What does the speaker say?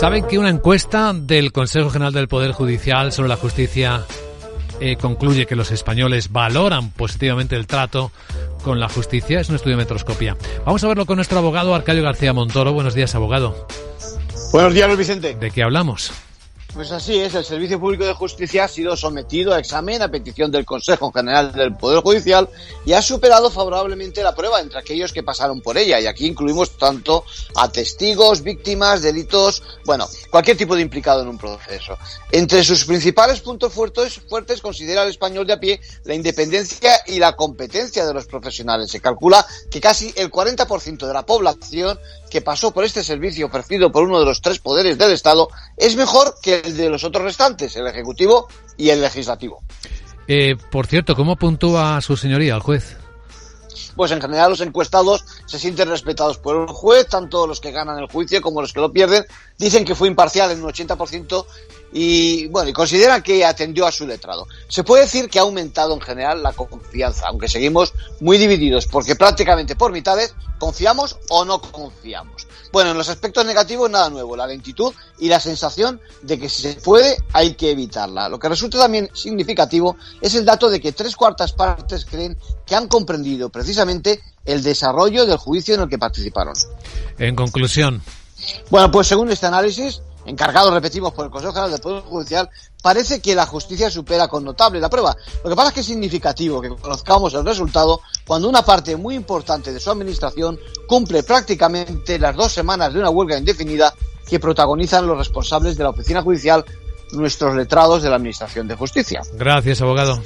¿Saben que una encuesta del Consejo General del Poder Judicial sobre la justicia eh, concluye que los españoles valoran positivamente el trato con la justicia? Es un estudio de metroscopía. Vamos a verlo con nuestro abogado Arcadio García Montoro. Buenos días, abogado. Buenos días, Luis Vicente. ¿De qué hablamos? Pues así es, el Servicio Público de Justicia ha sido sometido a examen a petición del Consejo General del Poder Judicial y ha superado favorablemente la prueba entre aquellos que pasaron por ella. Y aquí incluimos tanto a testigos, víctimas, delitos, bueno, cualquier tipo de implicado en un proceso. Entre sus principales puntos fuertes, fuertes considera el español de a pie la independencia y la competencia de los profesionales. Se calcula que casi el 40% de la población que pasó por este servicio ofrecido por uno de los tres poderes del Estado es mejor que el de los otros restantes, el Ejecutivo y el Legislativo. Eh, por cierto, ¿cómo puntúa su señoría al juez? Pues en general los encuestados se sienten respetados por el juez, tanto los que ganan el juicio como los que lo pierden. Dicen que fue imparcial en un 80% y bueno, y consideran que atendió a su letrado. Se puede decir que ha aumentado en general la confianza, aunque seguimos muy divididos, porque prácticamente por mitades confiamos o no confiamos. Bueno, en los aspectos negativos nada nuevo, la lentitud y la sensación de que si se puede hay que evitarla. Lo que resulta también significativo es el dato de que tres cuartas partes creen que han comprendido precisamente el desarrollo del juicio en el que participaron. En conclusión. Bueno, pues según este análisis, encargado, repetimos, por el Consejo General del Poder Judicial, parece que la justicia supera con notable la prueba. Lo que pasa es que es significativo que conozcamos el resultado cuando una parte muy importante de su administración cumple prácticamente las dos semanas de una huelga indefinida que protagonizan los responsables de la oficina judicial, nuestros letrados de la Administración de Justicia. Gracias, abogado.